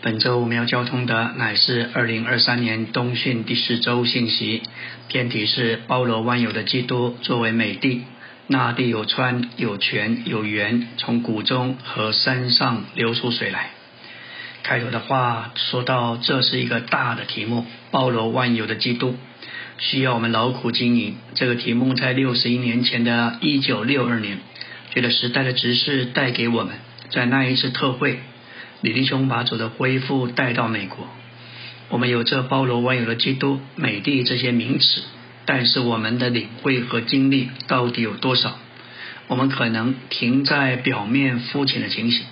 本周我们要交通的乃是二零二三年冬训第四周信息，篇题是包罗万有的基督作为美地，那地有川有泉有源，从谷中和山上流出水来。开头的话说到，这是一个大的题目，包罗万有的基督需要我们劳苦经营。这个题目在六十一年前的一九六二年，觉得时代的指示带给我们，在那一次特会。李弟兄把主的恢复带到美国，我们有这包罗万有的基督、美帝这些名词，但是我们的领会和经历到底有多少？我们可能停在表面肤浅的情形。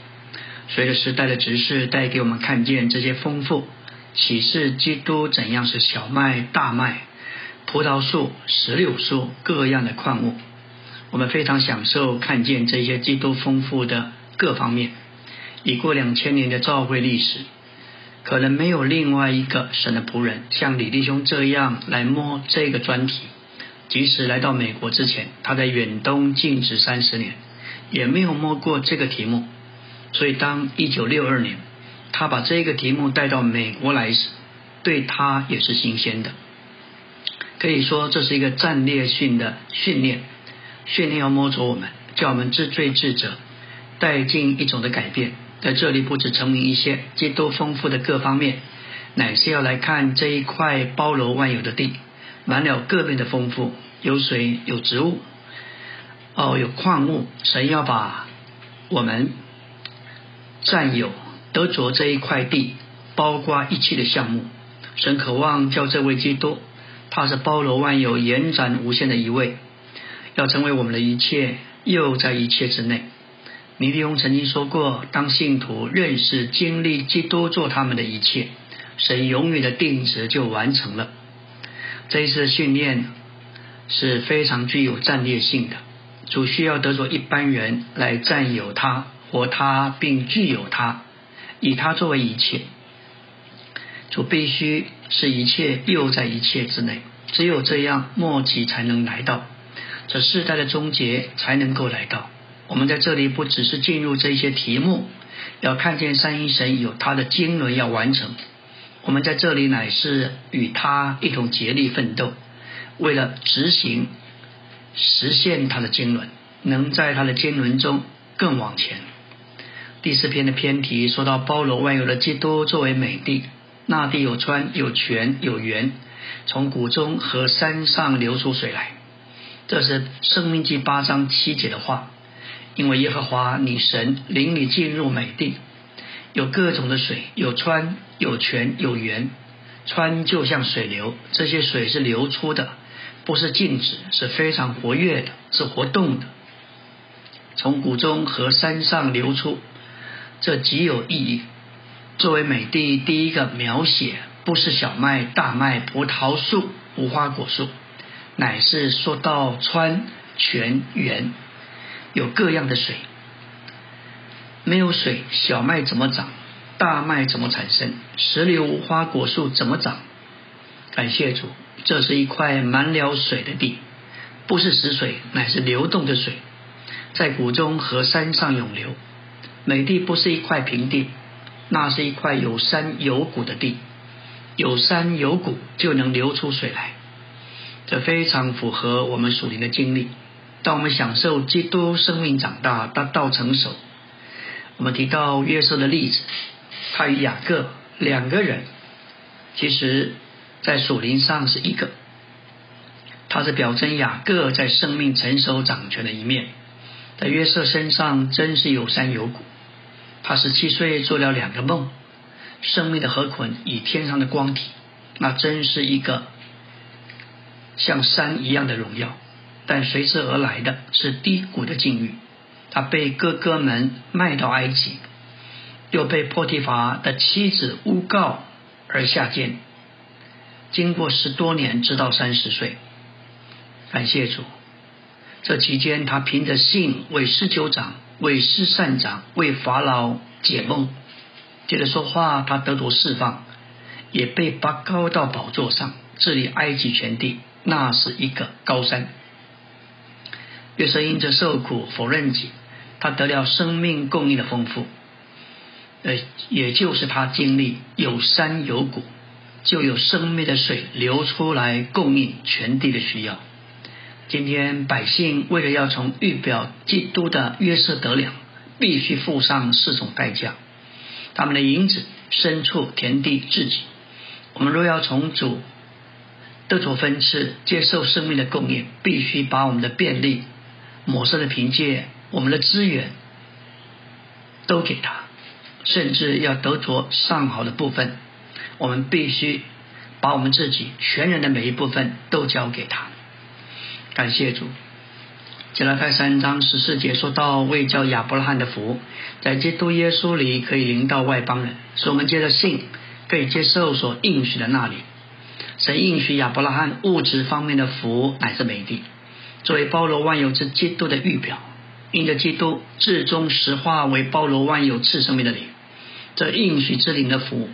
随着时代的直视带给我们看见这些丰富启示，基督怎样是小麦、大麦、葡萄树、石榴树各样的矿物，我们非常享受看见这些基督丰富的各方面。已过两千年的教会历史，可能没有另外一个神的仆人像李弟兄这样来摸这个专题。即使来到美国之前，他在远东静止三十年，也没有摸过这个题目。所以，当一九六二年他把这个题目带到美国来时，对他也是新鲜的。可以说，这是一个战略性的训练，训练要摸着我们，叫我们自罪自责，带进一种的改变。在这里不止成名一些基督丰富的各方面，乃是要来看这一块包罗万有的地，满了各面的丰富，有水有植物，哦有矿物，神要把我们占有得着这一块地，包括一切的项目。神渴望叫这位基督，他是包罗万有、延展无限的一位，要成为我们的一切，又在一切之内。尼利翁曾经说过：“当信徒认识、经历基督做他们的一切，神永远的定旨就完成了。”这一次训练是非常具有战略性的。主需要得着一般人来占有他、活他，并具有他，以他作为一切。主必须是一切，又在一切之内。只有这样，末期才能来到，这世代的终结才能够来到。我们在这里不只是进入这些题目，要看见三一神有他的经纶要完成。我们在这里乃是与他一同竭力奋斗，为了执行实现他的经纶，能在他的经纶中更往前。第四篇的篇题说到包罗万有的基督作为美地，那地有川有泉有源，从谷中和山上流出水来。这是生命记八章七节的话。因为耶和华你神领你进入美地，有各种的水，有川，有泉，有源。川就像水流，这些水是流出的，不是静止，是非常活跃的，是活动的。从谷中和山上流出，这极有意义。作为美地第一个描写，不是小麦、大麦、葡萄树、无花果树，乃是说到川、泉、源。有各样的水，没有水，小麦怎么长？大麦怎么产生？石榴、无花果树怎么长？感谢主，这是一块满了水的地，不是死水，乃是流动的水，在谷中和山上涌流。美地不是一块平地，那是一块有山有谷的地，有山有谷就能流出水来，这非常符合我们属灵的经历。当我们享受基督生命长大，达到成熟，我们提到约瑟的例子，他与雅各两个人，其实在属灵上是一个，他是表征雅各在生命成熟掌权的一面，在约瑟身上真是有山有谷。他十七岁做了两个梦，生命的河捆与天上的光体，那真是一个像山一样的荣耀。但随之而来的是低谷的境遇，他被哥哥们卖到埃及，又被波提乏的妻子诬告而下监，经过十多年，直到三十岁。感谢主，这期间他凭着信为施酒长、为施善长、为法老解梦，接着说话，他得着释放，也被拔高到宝座上，治理埃及全地，那是一个高山。约瑟因着受苦否认己，他得了生命供应的丰富。呃，也就是他经历有山有谷，就有生命的水流出来供应全地的需要。今天百姓为了要从预表基督的约瑟得了，必须付上四种代价。他们的银子、牲畜、田地、自己。我们若要从主得着分赐，接受生命的供应，必须把我们的便利、抹色的凭借、我们的资源都给他，甚至要得着上好的部分，我们必须把我们自己全人的每一部分都交给他。感谢主。加拉太三章十四节说到，为叫亚伯拉罕的福，在基督耶稣里可以临到外邦人，使我们接着信，可以接受所应许的那里。神应许亚伯拉罕物质方面的福乃是美的，作为包罗万有之基督的预表，因着基督至终实化为包罗万有赐生命的灵，这应许之灵的福，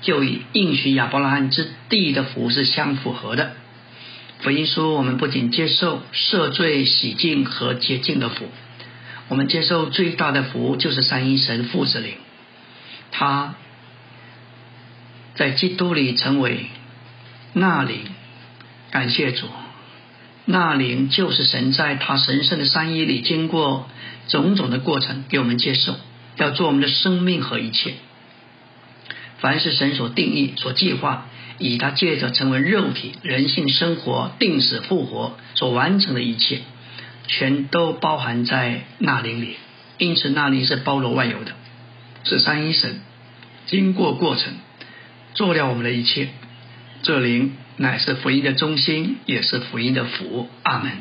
就与应许亚伯拉罕之地的福是相符合的。福音说，我们不仅接受赦罪、洗净和洁净的福，我们接受最大的福，就是三一神父子灵。他在基督里成为那灵，感谢主，那灵就是神在他神圣的三一里经过种种的过程给我们接受，要做我们的生命和一切。凡是神所定义、所计划。以他借着成为肉体、人性生活、定死复活所完成的一切，全都包含在那灵里。因此，那灵是包罗万有的，是三一神经过过程做了我们的一切。这灵乃是福音的中心，也是福音的福。阿门。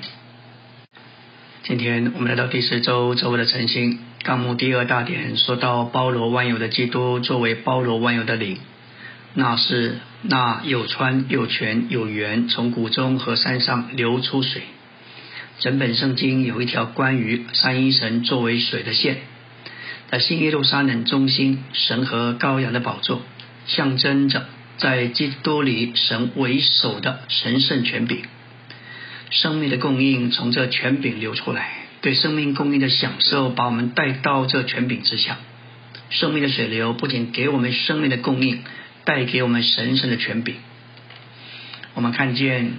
今天我们来到第十周周围的晨星纲目第二大点，说到包罗万有的基督作为包罗万有的灵。那是那有川有泉有源，从谷中和山上流出水。整本圣经有一条关于三一神作为水的线，在新耶路撒冷中心，神和羔羊的宝座，象征着在基督里神为首的神圣权柄。生命的供应从这权柄流出来，对生命供应的享受把我们带到这权柄之下。生命的水流不仅给我们生命的供应。带给我们神圣的权柄。我们看见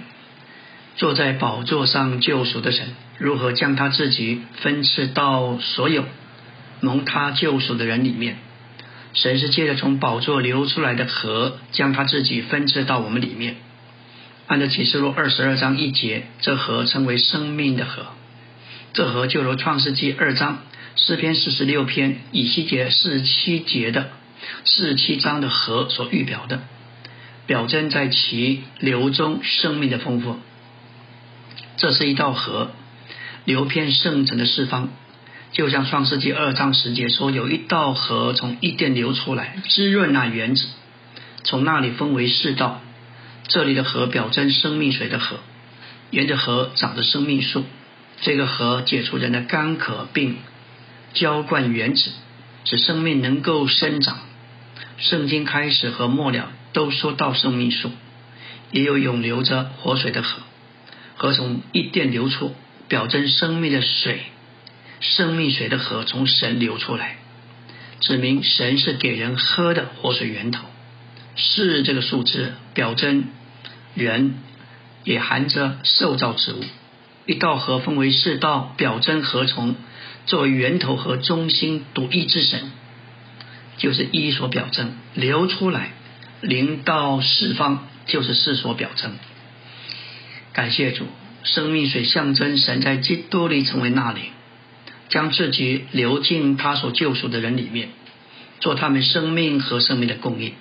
坐在宝座上救赎的神，如何将他自己分赐到所有蒙他救赎的人里面。神是借着从宝座流出来的河，将他自己分赐到我们里面。按照启示录二十二章一节，这河称为生命的河。这河就如创世纪二章、诗篇四十六篇、以西结四十七节的。四十七章的河所预表的，表征在其流中生命的丰富。这是一道河，流遍圣城的四方，就像创世纪二章十节说，有一道河从伊甸流出来，滋润那园子。从那里分为四道。这里的河表征生命水的河，沿着河长着生命树。这个河解除人的干渴，并浇灌园子，使生命能够生长。圣经开始和末了都说到生命树，也有永流着活水的河，河从一殿流出，表征生命的水，生命水的河从神流出来，指明神是给人喝的活水源头。是这个数字表征人，也含着受造之物。一道河分为四道，表征河从作为源头和中心独一之神。就是一所表征流出来，零到四方就是四所表征。感谢主，生命水象征神在基督里成为那灵，将自己流进他所救赎的人里面，做他们生命和生命的供应。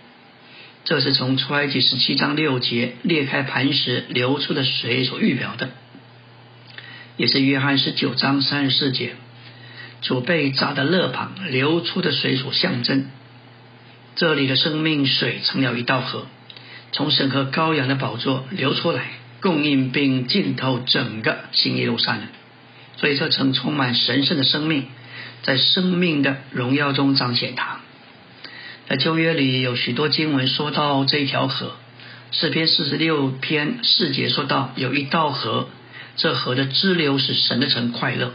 这是从出埃及十七章六节裂开磐石流出的水所预表的，也是约翰十九章三十四节。主被扎的肋旁流出的水所象征，这里的生命水成了一道河，从神和羔羊的宝座流出来，供应并浸透整个新耶路撒冷。所以这曾充满神圣的生命，在生命的荣耀中彰显它。在旧约里有许多经文说到这一条河，诗篇四十六篇四节说到有一道河，这河的支流使神的城快乐。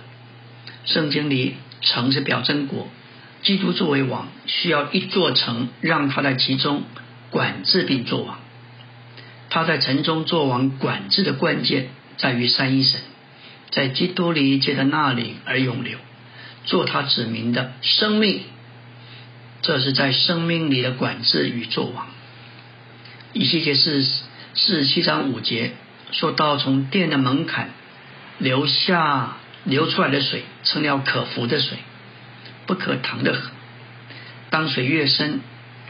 圣经里城是表征国，基督作为王，需要一座城让他在其中管制并作王。他在城中作王管制的关键在于三一神，在基督里借着那里而永留，做他指明的生命。这是在生命里的管制与作王。以西结是四十七章五节说到，从殿的门槛流下流出来的水，成了可服的水，不可淌的河。当水越深，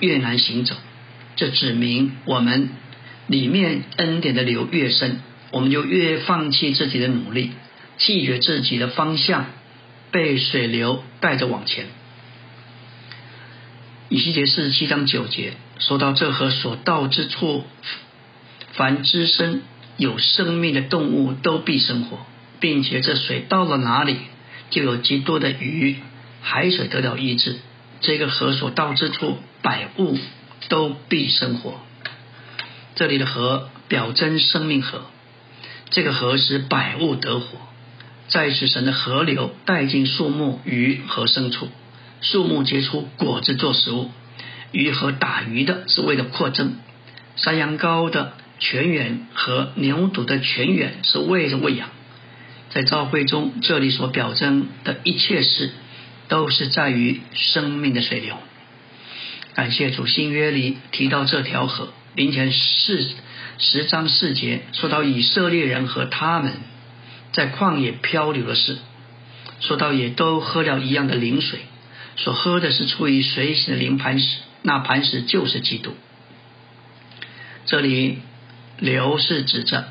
越难行走。这指明我们里面恩典的流越深，我们就越放弃自己的努力，弃绝自己的方向，被水流带着往前。以西结四十七章九节说到，这河所到之处，凡滋生有生命的动物都必生活，并且这水到了哪里，就有极多的鱼，海水得到医治。这个河所到之处，百物都必生活。这里的河表征生命河，这个河使百物得活，在此神的河流带进树木、鱼和牲畜。树木结出果子做食物，鱼和打鱼的是为了扩增，山羊羔的泉源和牛犊的泉源是为了喂养。在召会中，这里所表征的一切事，都是在于生命的水流。感谢主，新约里提到这条河，林前四十章四节说到以色列人和他们在旷野漂流的事，说到也都喝了一样的灵水。所喝的是出于水洗的灵磐石，那磐石就是基督。这里流是指着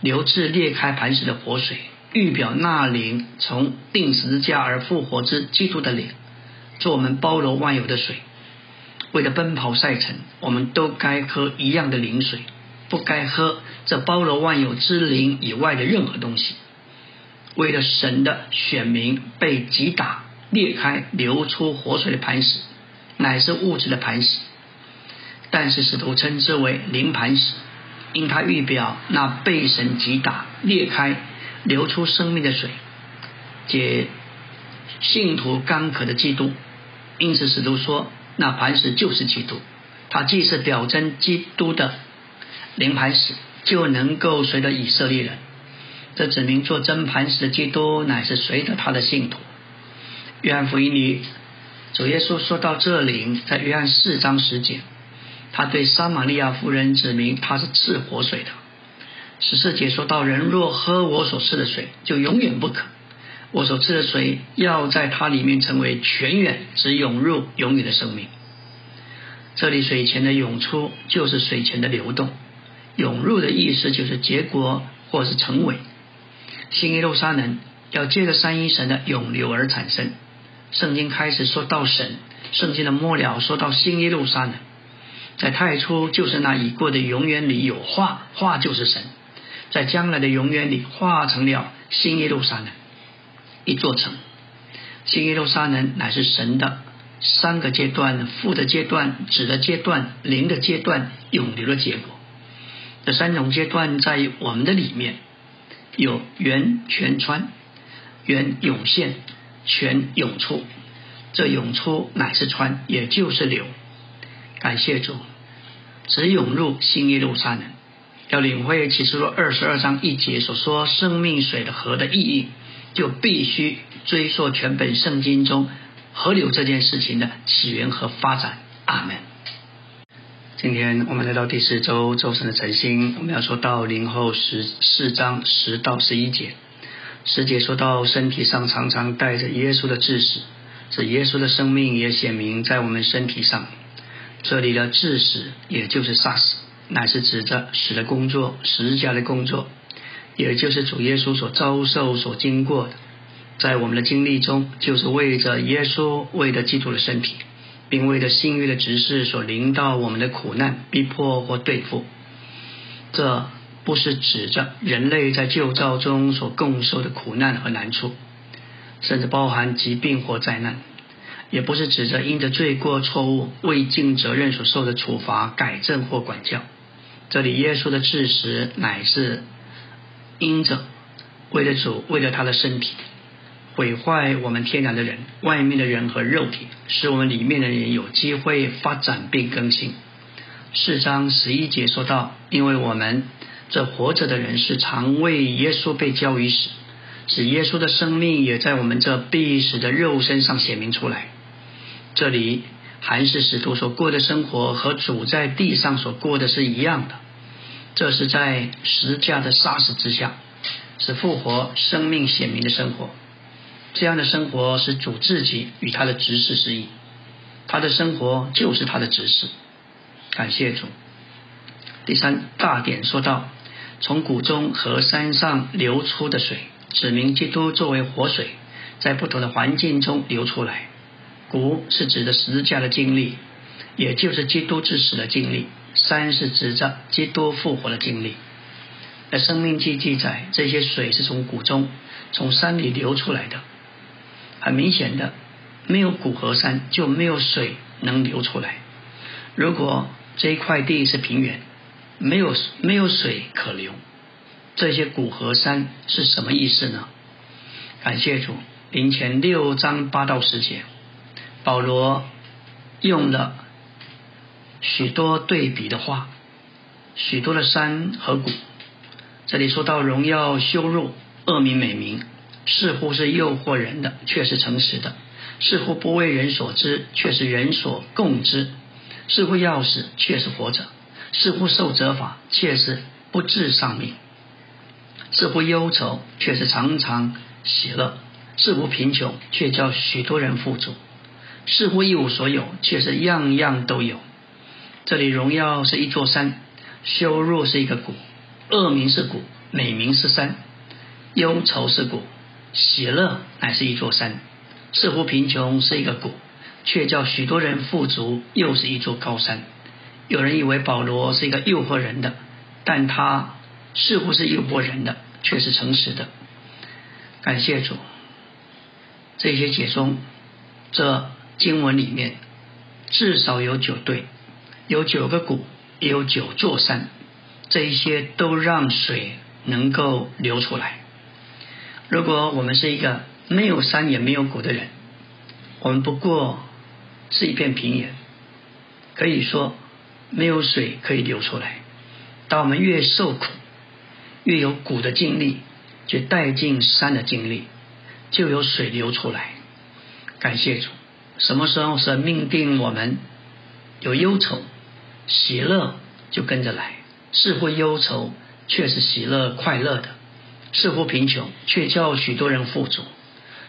流至裂开磐石的活水，预表那灵从定十字架而复活之基督的灵，做我们包罗万有的水。为了奔跑赛程，我们都该喝一样的灵水，不该喝这包罗万有之灵以外的任何东西。为了神的选民被击打。裂开流出活水的磐石，乃是物质的磐石，但是使徒称之为灵磐石，因它预表那被神击打裂开流出生命的水，解信徒干渴的基督。因此使徒说，那磐石就是基督，它既是表征基督的灵磐石，就能够随着以色列人。这指明做真磐石的基督，乃是随着他的信徒。约翰福音里，主耶稣说到这里，在约翰四章十节，他对撒玛利亚夫人指明他是赐活水的。十四节说到，人若喝我所赐的水，就永远不渴；我所赐的水要在它里面成为泉源，只涌入永远的生命。这里水泉的涌出就是水泉的流动，涌入的意思就是结果或是成为。新耶路撒冷要借着三一神的涌流而产生。圣经开始说到神，圣经的末了说到新耶路撒冷，在太初就是那已过的永远里有话，话就是神，在将来的永远里化成了新耶路撒冷，一座城。新耶路撒冷乃是神的三个阶段：父的阶段、子的阶段、灵的阶段、永流的结果。这三种阶段在我们的里面有源泉川、源涌现。泉涌出，这涌出乃是川，也就是流。感谢主，只涌入新耶路撒冷。要领会启示录二十二章一节所说生命水的河的意义，就必须追溯全本圣经中河流这件事情的起源和发展。阿门。今天我们来到第四周周神的晨星，我们要说到零后十四章十到十一节。师姐说到，身体上常常带着耶稣的致死，是耶稣的生命也显明在我们身体上。这里的致死，也就是杀死，乃是指着死的工作，十字架的工作，也就是主耶稣所遭受、所经过的。在我们的经历中，就是为着耶稣，为着基督的身体，并为着信誉的执事所临到我们的苦难、逼迫或对付。这。不是指着人类在旧造中所共受的苦难和难处，甚至包含疾病或灾难；也不是指着因着罪过错误未尽责任所受的处罚、改正或管教。这里耶稣的事实乃是因着为了主，为了他的身体，毁坏我们天然的人、外面的人和肉体，使我们里面的人有机会发展并更新。四章十一节说到：“因为我们这活着的人是常为耶稣被交于死，使耶稣的生命也在我们这必死的肉身上显明出来。”这里韩氏使徒所过的生活和主在地上所过的是一样的，这是在十架的杀死之下，是复活生命显明的生活。这样的生活是主自己与他的执事之一，他的生活就是他的执事。感谢主。第三大点说到，从谷中和山上流出的水，指明基督作为活水，在不同的环境中流出来。谷是指的十字架的经历，也就是基督之死的经历；山是指着基督复活的经历。在生命记记载，这些水是从谷中、从山里流出来的。很明显的，没有谷和山就没有水能流出来。如果这一块地是平原，没有没有水可流，这些谷和山是什么意思呢？感谢主，林前六章八到十节，保罗用了许多对比的话，许多的山和谷。这里说到荣耀羞辱，恶名美名。似乎是诱惑人的，却是诚实的；似乎不为人所知，却是人所共知；似乎要死，却是活着；似乎受责罚，却是不治丧命；似乎忧愁，却是常常喜乐；似乎贫穷，却叫许多人富足；似乎一无所有，却是样样都有。这里荣耀是一座山，羞辱是一个谷，恶名是谷，美名是山，忧愁是谷。喜乐乃是一座山，似乎贫穷是一个谷，却叫许多人富足，又是一座高山。有人以为保罗是一个诱惑人的，但他似乎是诱惑人的，却是诚实的。感谢主，这些解中，这经文里面至少有九对，有九个谷，也有九座山，这一些都让水能够流出来。如果我们是一个没有山也没有谷的人，我们不过是一片平原，可以说没有水可以流出来。当我们越受苦，越有谷的经历，就带进山的经历，就有水流出来。感谢主，什么时候是命定我们有忧愁，喜乐就跟着来；似乎忧愁，却是喜乐快乐的。似乎贫穷，却叫许多人富足；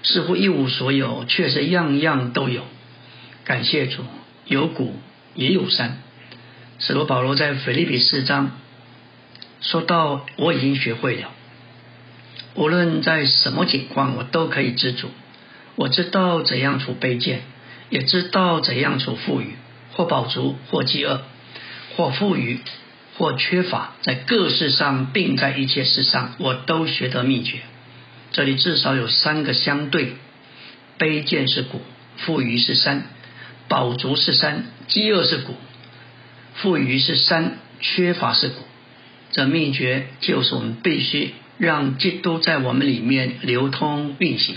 似乎一无所有，却是样样都有。感谢主，有谷也有山。使徒保罗在腓立比四章说到：“我已经学会了，无论在什么情况，我都可以知足。我知道怎样处卑贱，也知道怎样处富裕，或饱足，或饥饿，或富裕。”或缺乏，在各事上，并在一切事上，我都学得秘诀。这里至少有三个相对：卑贱是谷，富余是山；饱足是山，饥饿是谷；富余是山，缺乏是谷。这秘诀就是我们必须让基督在我们里面流通运行。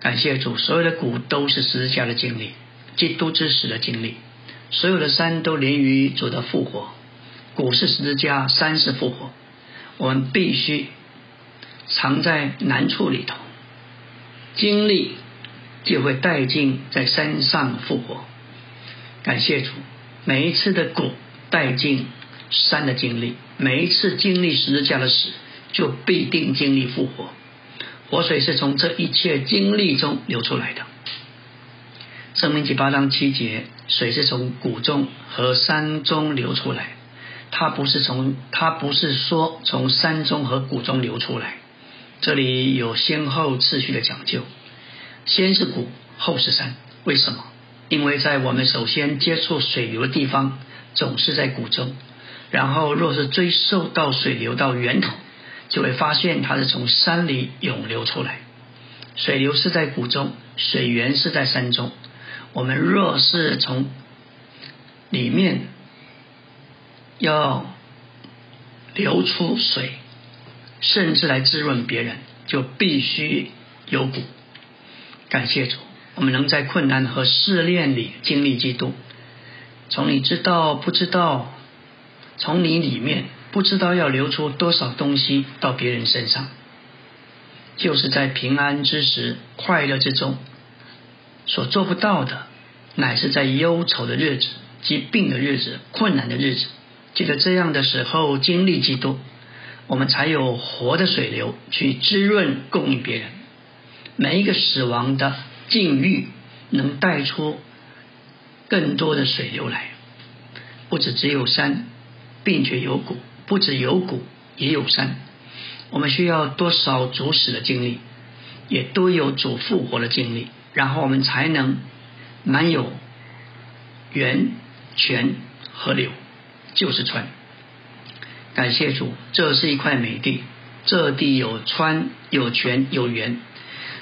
感谢主，所有的谷都是十字架的经历，基督之死的经历；所有的山都连于主的复活。股市十字架，三是复活，我们必须藏在难处里头，经历就会带进在山上复活。感谢主，每一次的谷带进山的经历，每一次经历十字架的死，就必定经历复活。活水是从这一切经历中流出来的。生命记八章七节，水是从谷中和山中流出来。它不是从，它不是说从山中和谷中流出来，这里有先后次序的讲究，先是谷，后是山。为什么？因为在我们首先接触水流的地方，总是在谷中，然后若是追溯到水流到源头，就会发现它是从山里涌流出来。水流是在谷中，水源是在山中。我们若是从里面。要流出水，甚至来滋润别人，就必须有骨。感谢主，我们能在困难和试炼里经历基督。从你知道不知道，从你里面不知道要流出多少东西到别人身上，就是在平安之时、快乐之中所做不到的，乃是在忧愁的日子、疾病的日子、困难的日子。记得这样的时候经历基督，我们才有活的水流去滋润供应别人。每一个死亡的境遇，能带出更多的水流来。不止只有山，并且有谷；不止有谷，也有山。我们需要多少主死的经历，也都有主复活的经历，然后我们才能满有源泉河流。就是川，感谢主，这是一块美地，这地有川有泉有源，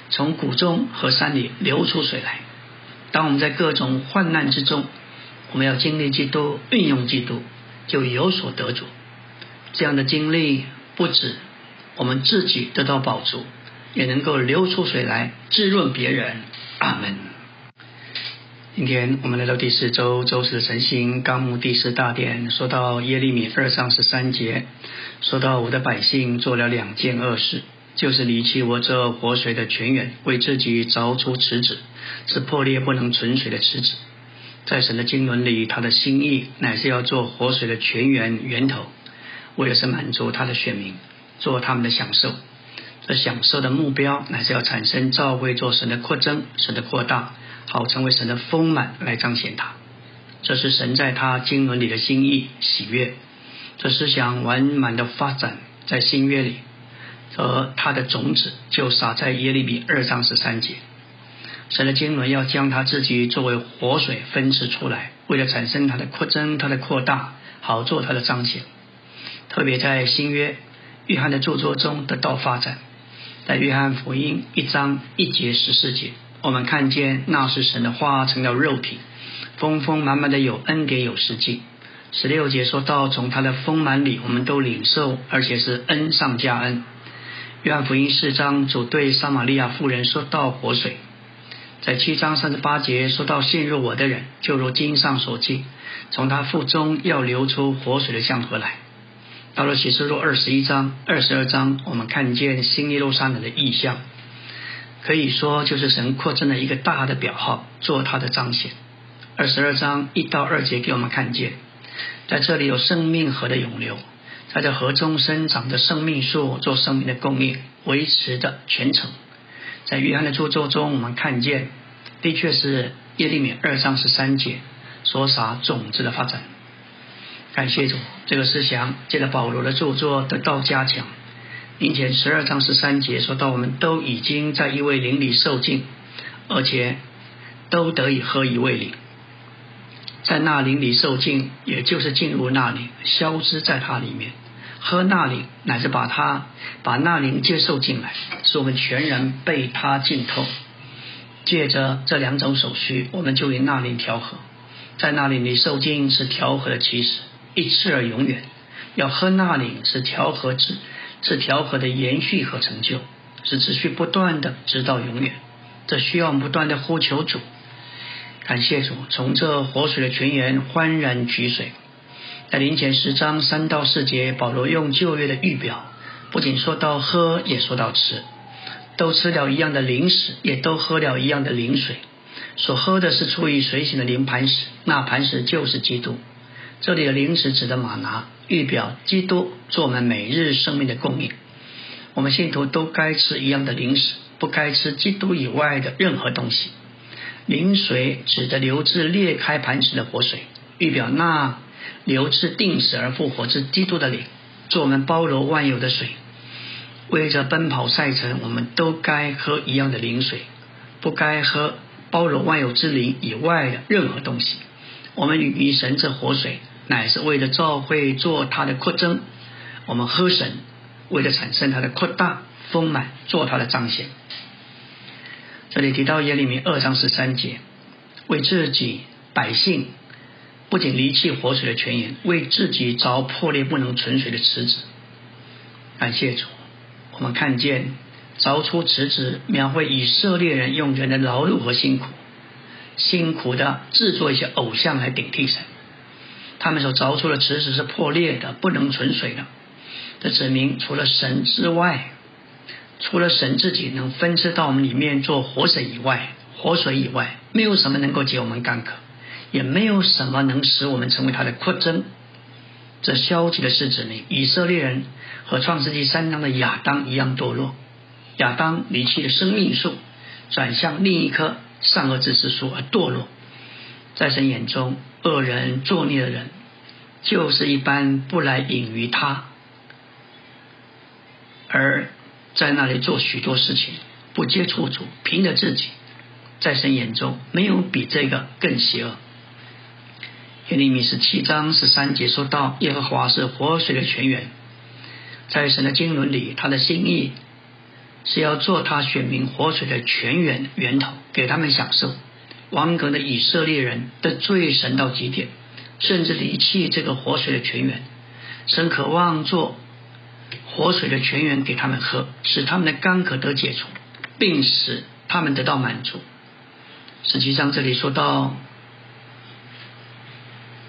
从谷中和山里流出水来。当我们在各种患难之中，我们要经历基督，运用基督，就有所得着。这样的经历不止我们自己得到宝足，也能够流出水来滋润别人。阿门。今天我们来到第四周周四的晨星纲目第四大殿，说到耶利米二章十三节，说到我的百姓做了两件恶事，就是离弃我这活水的泉源，为自己凿出池子，是破裂不能存水的池子。在神的经纶里，他的心意乃是要做活水的泉源源头，为的是满足他的选民，做他们的享受。这享受的目标乃是要产生造会做神的扩增，神的扩大。好，成为神的丰满来彰显他，这是神在他经纶里的心意喜悦。这思想完满的发展在新约里，而他的种子就撒在耶利米二章十三节。神的经纶要将他自己作为活水分支出来，为了产生他的扩增、他的扩大，好做他的彰显。特别在新约约翰的著作中得到发展，在约翰福音一章一节十四节。我们看见那是神的话成了肉体，丰丰满满的有恩典有实际。十六节说到从他的丰满里，我们都领受，而且是恩上加恩。约翰福音四章主对撒玛利亚妇人说到活水，在七章三十八节说到信入我的人，就如经上所记，从他腹中要流出活水的江河来。到了启示录二十一章、二十二章，我们看见新耶路撒冷的意象。可以说，就是神扩增的一个大的表号，做他的彰显。二十二章一到二节给我们看见，在这里有生命河的涌流，在这河中生长的生命树，做生命的供应，维持的全程。在约翰的著作中，我们看见，的确是耶利米二章十三节所撒种子的发展。感谢主，这个思想借着保罗的著作得到加强。并且十二章十三节说到，我们都已经在一位灵里受尽，而且都得以喝一位灵，在那灵里受尽，也就是进入那里，消失在它里面，喝那灵乃是把它把那灵接受进来，使我们全然被它浸透。借着这两种手续，我们就与那灵调和，在那里你受尽是调和的起始，一次而永远。要喝那灵是调和之。是调和的延续和成就，是持续不断的，直到永远。这需要不断的呼求主，感谢主，从这活水的泉源欢然取水。在临前十章三到四节，保罗用旧约的预表，不仅说到喝，也说到吃，都吃了一样的灵食，也都喝了一样的灵水。所喝的是出于水醒的灵磐石，那磐石就是基督。这里的灵食指的马拿。预表基督做我们每日生命的供应，我们信徒都该吃一样的零食，不该吃基督以外的任何东西。灵水指的流至裂开磐石的活水，预表那流至定死而复活之基督的灵，做我们包罗万有的水。为着奔跑赛程，我们都该喝一样的灵水，不该喝包罗万有之灵以外的任何东西。我们与神这活水。乃是为了召会做他的扩增，我们喝神，为了产生他的扩大丰满，做他的彰显。这里提到耶利米二章十三节，为自己百姓不仅离弃活水的泉源，为自己凿破裂不能存水的池子。感谢主，我们看见凿出池子，描绘以色列人用人的劳碌和辛苦，辛苦的制作一些偶像来顶替神。他们所凿出的池子是破裂的，不能存水的。这指明除了神之外，除了神自己能分支到我们里面做活水以外，活水以外，没有什么能够解我们干渴，也没有什么能使我们成为他的扩增。这消极的是指明以色列人和创世纪三章的亚当一样堕落。亚当离弃了生命树，转向另一棵善恶知识树而堕落。在神眼中，恶人作孽的人，就是一般不来隐于他，而在那里做许多事情，不接触主，凭着自己，在神眼中没有比这个更邪恶。耶利米十七章十三节说到，耶和华是活水的泉源，在神的经纶里，他的心意。是要做他选民活水的泉源源头，给他们享受。王格的以色列人的罪神到极点，甚至离弃这个活水的泉源。神渴望做活水的泉源给他们喝，使他们的干渴得解除，并使他们得到满足。实际上，这里说到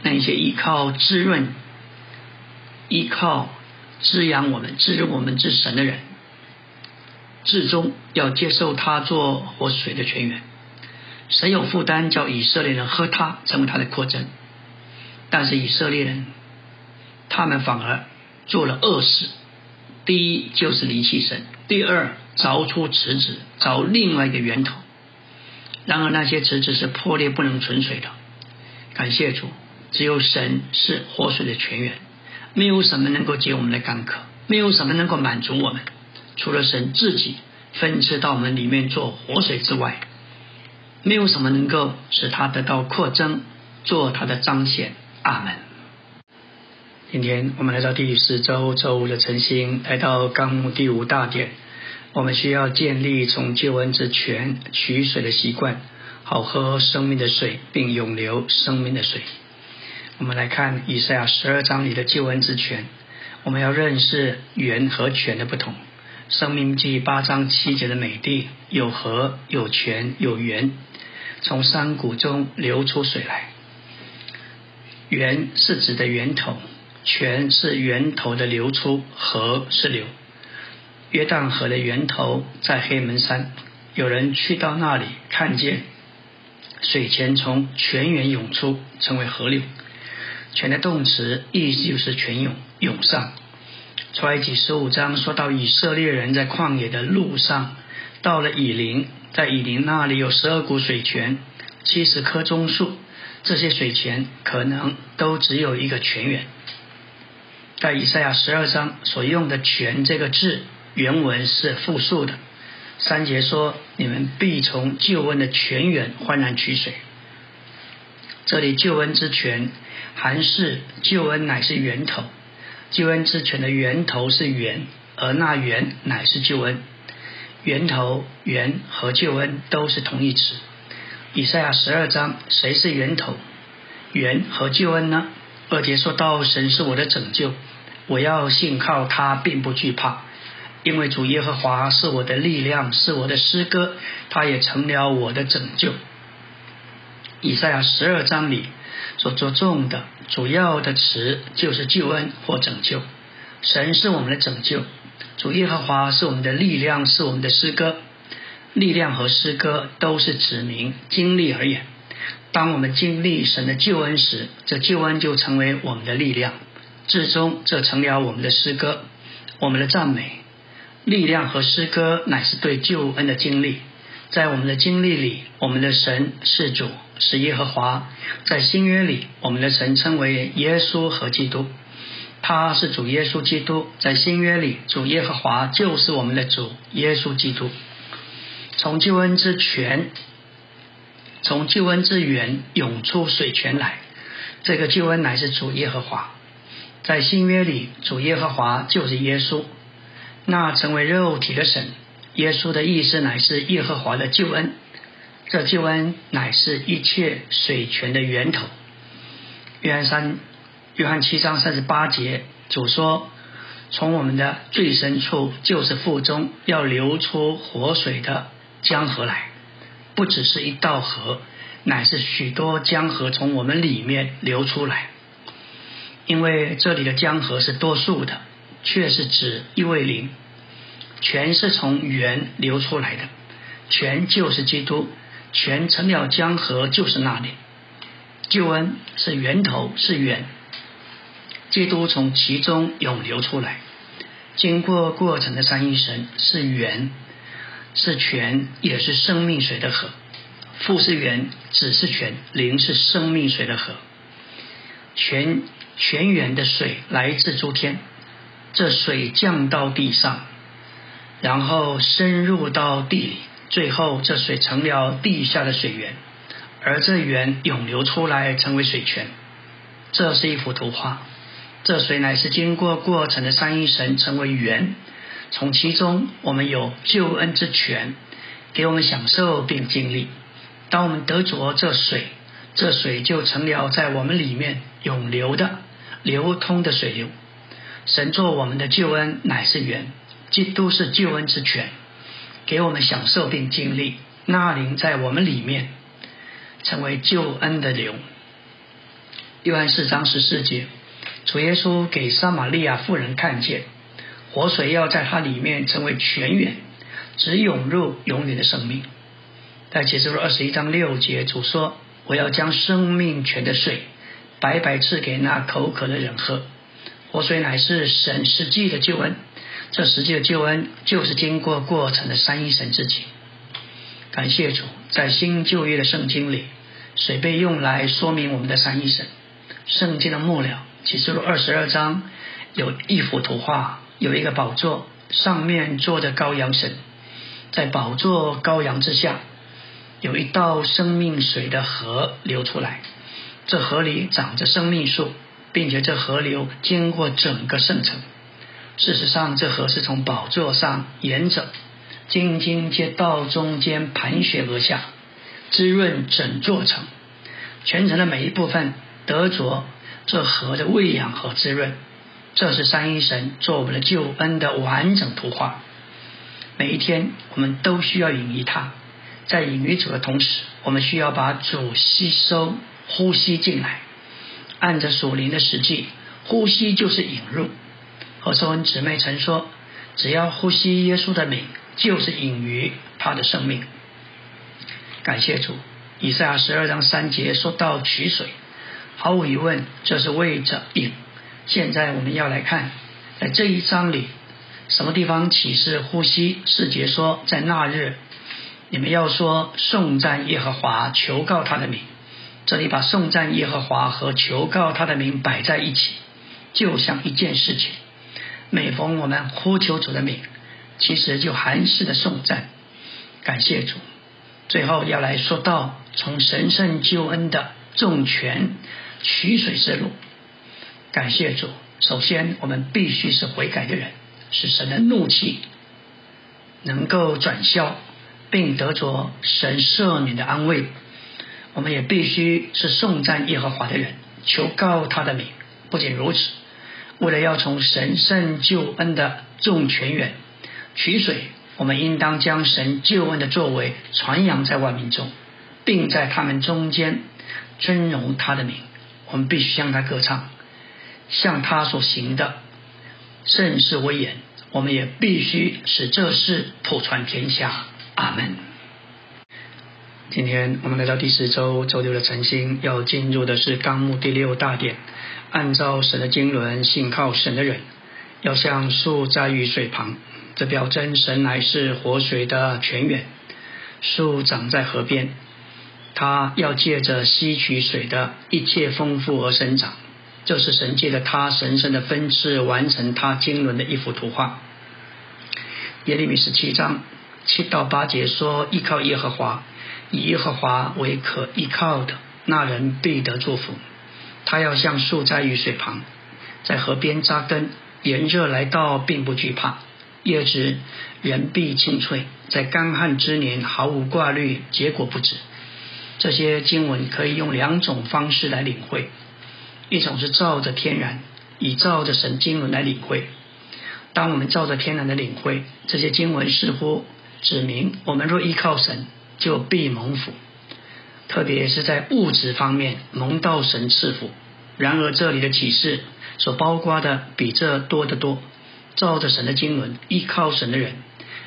那些依靠滋润、依靠滋养我们、滋润我们之神的人。至终要接受他做活水的泉源，神有负担叫以色列人喝他，成为他的扩增。但是以色列人，他们反而做了恶事。第一就是离弃神，第二凿出池子，找另外一个源头。然而那些池子是破裂不能存水的。感谢主，只有神是活水的泉源，没有什么能够解我们的干渴，没有什么能够满足我们。除了神自己分赐到我们里面做活水之外，没有什么能够使他得到扩增，做他的彰显。阿门。今天我们来到第四周周五的晨星，来到纲目第五大点，我们需要建立从救恩之泉取水的习惯，好喝生命的水，并永留生命的水。我们来看以赛亚十二章里的救恩之泉，我们要认识源和泉的不同。生命记八章七节的美地有河有泉有源，从山谷中流出水来。源是指的源头，泉是源头的流出，河是流。约旦河的源头在黑门山，有人去到那里，看见水泉从泉源涌出，成为河流。泉的动词意思就是泉涌涌上。出埃及十五章说到以色列人在旷野的路上，到了以林，在以林那里有十二股水泉，七十棵棕树，这些水泉可能都只有一个泉源。在以赛亚十二章所用的“泉”这个字，原文是复数的。三节说：“你们必从救恩的泉源欢然取水。”这里救恩之泉，还是救恩乃是源头。救恩之泉的源头是源，而那源乃是救恩。源头、源和救恩都是同义词。以赛亚十二章，谁是源头？源和救恩呢？二节说到神是我的拯救，我要信靠他，并不惧怕，因为主耶和华是我的力量，是我的诗歌，他也成了我的拯救。以赛亚十二章里。所着重的主要的词就是救恩或拯救。神是我们的拯救，主耶和华是我们的力量，是我们的诗歌。力量和诗歌都是指明经历而言。当我们经历神的救恩时，这救恩就成为我们的力量，至终这成了我们的诗歌，我们的赞美。力量和诗歌乃是对救恩的经历。在我们的经历里，我们的神是主。是耶和华，在新约里，我们的神称为耶稣和基督，他是主耶稣基督。在新约里，主耶和华就是我们的主耶稣基督。从救恩之泉，从救恩之源涌出水泉来，这个救恩乃是主耶和华。在新约里，主耶和华就是耶稣，那成为肉体的神。耶稣的意思乃是耶和华的救恩。这救恩乃是一切水泉的源头。约翰三、约翰七章三十八节，主说：“从我们的最深处，就是腹中要流出活水的江河来，不只是一道河，乃是许多江河从我们里面流出来。因为这里的江河是多数的，却是指一位灵，全是从源流出来的，全就是基督，全成了江河就是那里。救恩是源头，是源。基督从其中涌流出来，经过过程的三一神是源，是泉，也是生命水的河。父是源，子是泉，灵是生命水的河。泉泉源的水来自诸天，这水降到地上，然后深入到地里，最后这水成了地下的水源，而这源涌流出来成为水泉。这是一幅图画。这水乃是经过过程的三一神成为源，从其中我们有救恩之泉，给我们享受并经历。当我们得着这水，这水就成了在我们里面永流的、流通的水流。神做我们的救恩乃是源，基督是救恩之泉，给我们享受并经历。那灵在我们里面成为救恩的流。约翰四章十四节。主耶稣给撒玛利亚妇人看见，活水要在它里面成为泉源，只涌入永远的生命。在启示录二十一章六节，主说：“我要将生命泉的水白白赐给那口渴的人喝。”活水乃是神实际的救恩，这实际的救恩就是经过过程的三一神之己。感谢主，在新旧约的圣经里，水被用来说明我们的三一神。圣经的末了。启示录二十二章有一幅图画，有一个宝座，上面坐着羔羊神，在宝座羔羊之下，有一道生命水的河流出来。这河里长着生命树，并且这河流经过整个圣城。事实上，这河是从宝座上沿着京津街道中间盘旋而下，滋润整座城。全城的每一部分得着。这河的喂养和滋润，这是三一神做我们的救恩的完整图画。每一天，我们都需要引于他，在引于主的同时，我们需要把主吸收、呼吸进来。按着属灵的实际，呼吸就是引入。和收恩姊妹曾说：“只要呼吸耶稣的名，就是引于他的生命。”感谢主。以赛亚十二章三节说到取水。毫无疑问，这是为着引。现在我们要来看，在这一章里，什么地方启示呼吸？世节说，在那日，你们要说颂赞耶和华，求告他的名。这里把颂赞耶和华和求告他的名摆在一起，就像一件事情。每逢我们呼求主的名，其实就含蓄的颂赞，感谢主。最后要来说到从神圣救恩的重权。取水之路，感谢主。首先，我们必须是悔改的人，使神的怒气能够转消，并得着神赦免的安慰。我们也必须是颂赞耶和华的人，求告他的名。不仅如此，为了要从神圣救恩的众泉源取水，我们应当将神救恩的作为传扬在万民中，并在他们中间尊荣他的名。我们必须向他歌唱，向他所行的甚是威严。我们也必须使这事普传天下。阿门。今天我们来到第四周周六的晨星，要进入的是纲目第六大点。按照神的经纶，信靠神的人，要像树栽于水旁，这表征神乃是活水的泉源。树长在河边。他要借着吸取水的一切丰富而生长，这是神借着他神圣的分赐完成他经纶的一幅图画。耶利米十七章七到八节说：“依靠耶和华，以耶和华为可依靠的，那人必得祝福。他要像树栽于水旁，在河边扎根，炎热来到并不惧怕，叶子人必青翠，在干旱之年毫无挂虑，结果不止。”这些经文可以用两种方式来领会，一种是照着天然，以照着神经文来领会；当我们照着天然的领会这些经文，似乎指明我们若依靠神，就必蒙福。特别是在物质方面蒙到神赐福。然而这里的启示所包括的比这多得多。照着神的经纶，依靠神的人，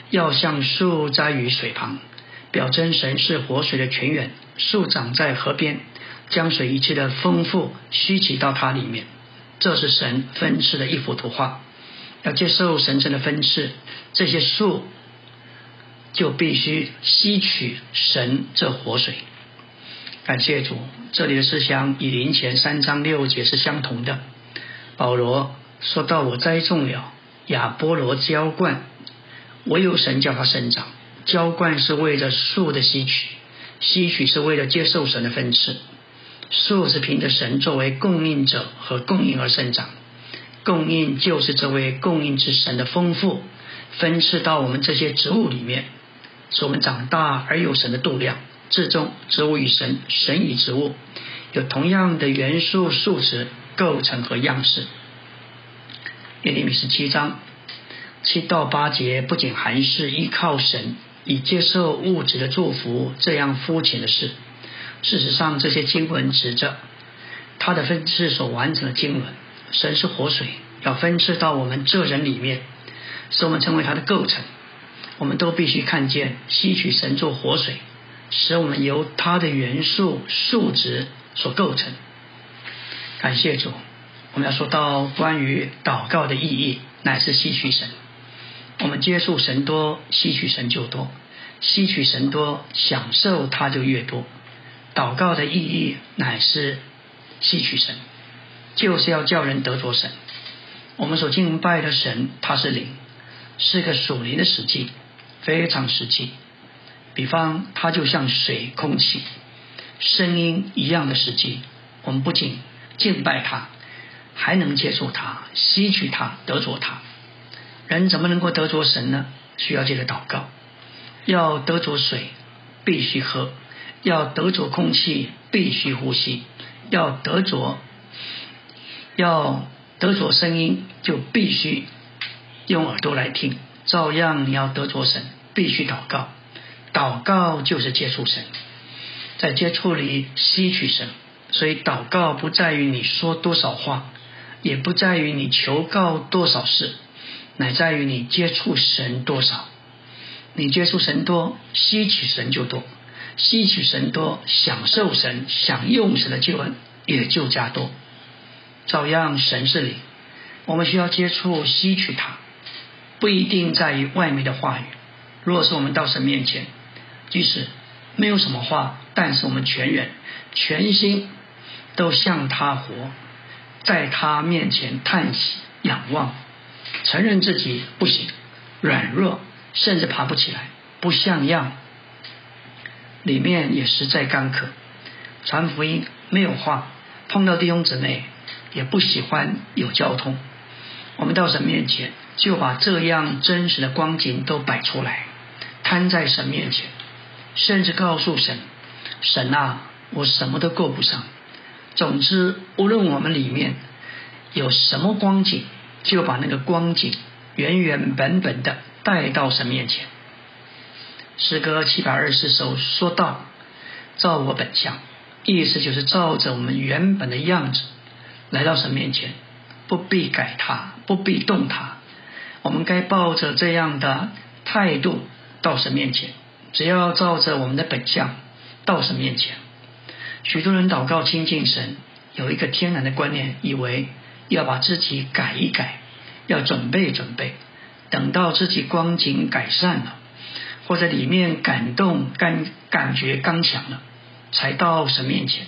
要像树栽于水旁，表征神是活水的泉源。树长在河边，将水一切的丰富吸取到它里面。这是神分赐的一幅图画。要接受神圣的分赐，这些树就必须吸取神这活水。感谢主，这里的思想与林前三章六节是相同的。保罗说到：“我栽种了，亚波罗浇灌，唯有神叫它生长。浇灌是为了树的吸取，吸取是为了接受神的分赐。树是凭着神作为供应者和供应而生长。供应就是这位供应之神的丰富分赐到我们这些植物里面，使我们长大而有神的度量。”至终，植物与神，神与植物有同样的元素、数值、构成和样式。耶利米十七章七到八节不仅含是依靠神以接受物质的祝福这样肤浅的事。事实上，这些经文指着他的分赐所完成的经文。神是活水，要分赐到我们这人里面，使我们成为它的构成。我们都必须看见吸取神做活水。使我们由它的元素数值所构成。感谢主，我们要说到关于祷告的意义，乃是吸取神。我们接触神多，吸取神就多；吸取神多，享受它就越多。祷告的意义乃是吸取神，就是要叫人得着神。我们所敬拜的神，他是灵，是个属灵的实际，非常实际。比方，它就像水、空气、声音一样的实际。我们不仅敬拜它，还能接触它、吸取它、得着它。人怎么能够得着神呢？需要借着祷告。要得着水，必须喝；要得着空气，必须呼吸；要得着要得着声音，就必须用耳朵来听。照样，你要得着神，必须祷告。祷告就是接触神，在接触里吸取神，所以祷告不在于你说多少话，也不在于你求告多少事，乃在于你接触神多少。你接触神多，吸取神就多；吸取神多，享受神、享用神的救恩也就加多。照样，神是灵，我们需要接触、吸取它，不一定在于外面的话语。若是我们到神面前，即使没有什么话，但是我们全人、全心都向他活，在他面前叹息、仰望，承认自己不行、软弱，甚至爬不起来，不像样，里面也实在干渴。传福音没有话，碰到弟兄姊妹也不喜欢有交通。我们到神面前，就把这样真实的光景都摆出来，摊在神面前。甚至告诉神：“神啊，我什么都够不上。总之，无论我们里面有什么光景，就把那个光景原原本本的带到神面前。”诗歌七百二十首说道：“照我本相，意思就是照着我们原本的样子来到神面前，不必改它，不必动它。我们该抱着这样的态度到神面前。”只要照着我们的本相到神面前，许多人祷告亲近神，有一个天然的观念，以为要把自己改一改，要准备准备，等到自己光景改善了，或者里面感动感感觉刚强了，才到神面前。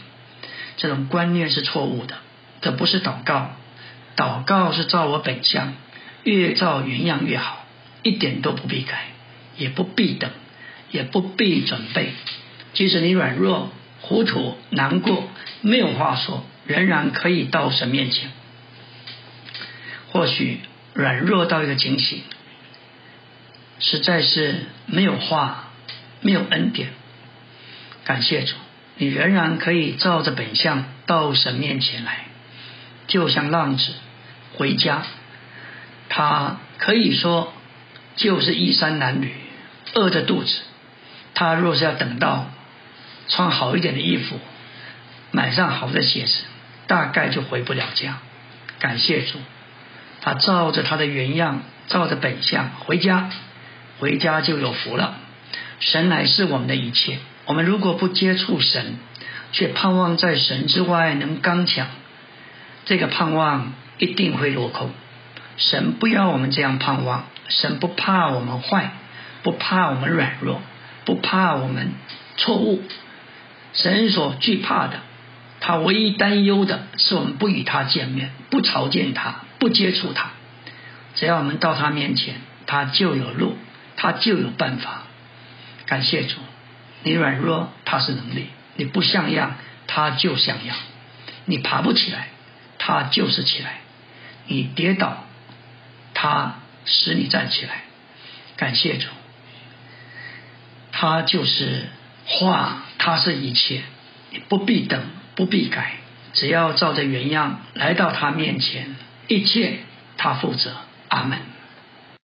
这种观念是错误的，这不是祷告。祷告是照我本相，越照原样越好，一点都不必改，也不必等。也不必准备，即使你软弱、糊涂、难过、没有话说，仍然可以到神面前。或许软弱到一个警醒，实在是没有话、没有恩典。感谢主，你仍然可以照着本相到神面前来，就像浪子回家，他可以说就是衣衫褴褛，饿着肚子。他若是要等到穿好一点的衣服，买上好的鞋子，大概就回不了家。感谢主，他照着他的原样，照着本相回家，回家就有福了。神乃是我们的一切。我们如果不接触神，却盼望在神之外能刚强，这个盼望一定会落空。神不要我们这样盼望，神不怕我们坏，不怕我们软弱，不怕我们错误。神所惧怕的，他唯一担忧的是我们不与他见面，不朝见他，不接触他。只要我们到他面前，他就有路，他就有办法。感谢主。你软弱，他是能力；你不像样，他就像样；你爬不起来，他就是起来；你跌倒，他使你站起来。感谢主，他就是话，他是一切，你不必等，不必改，只要照着原样来到他面前，一切他负责。阿门。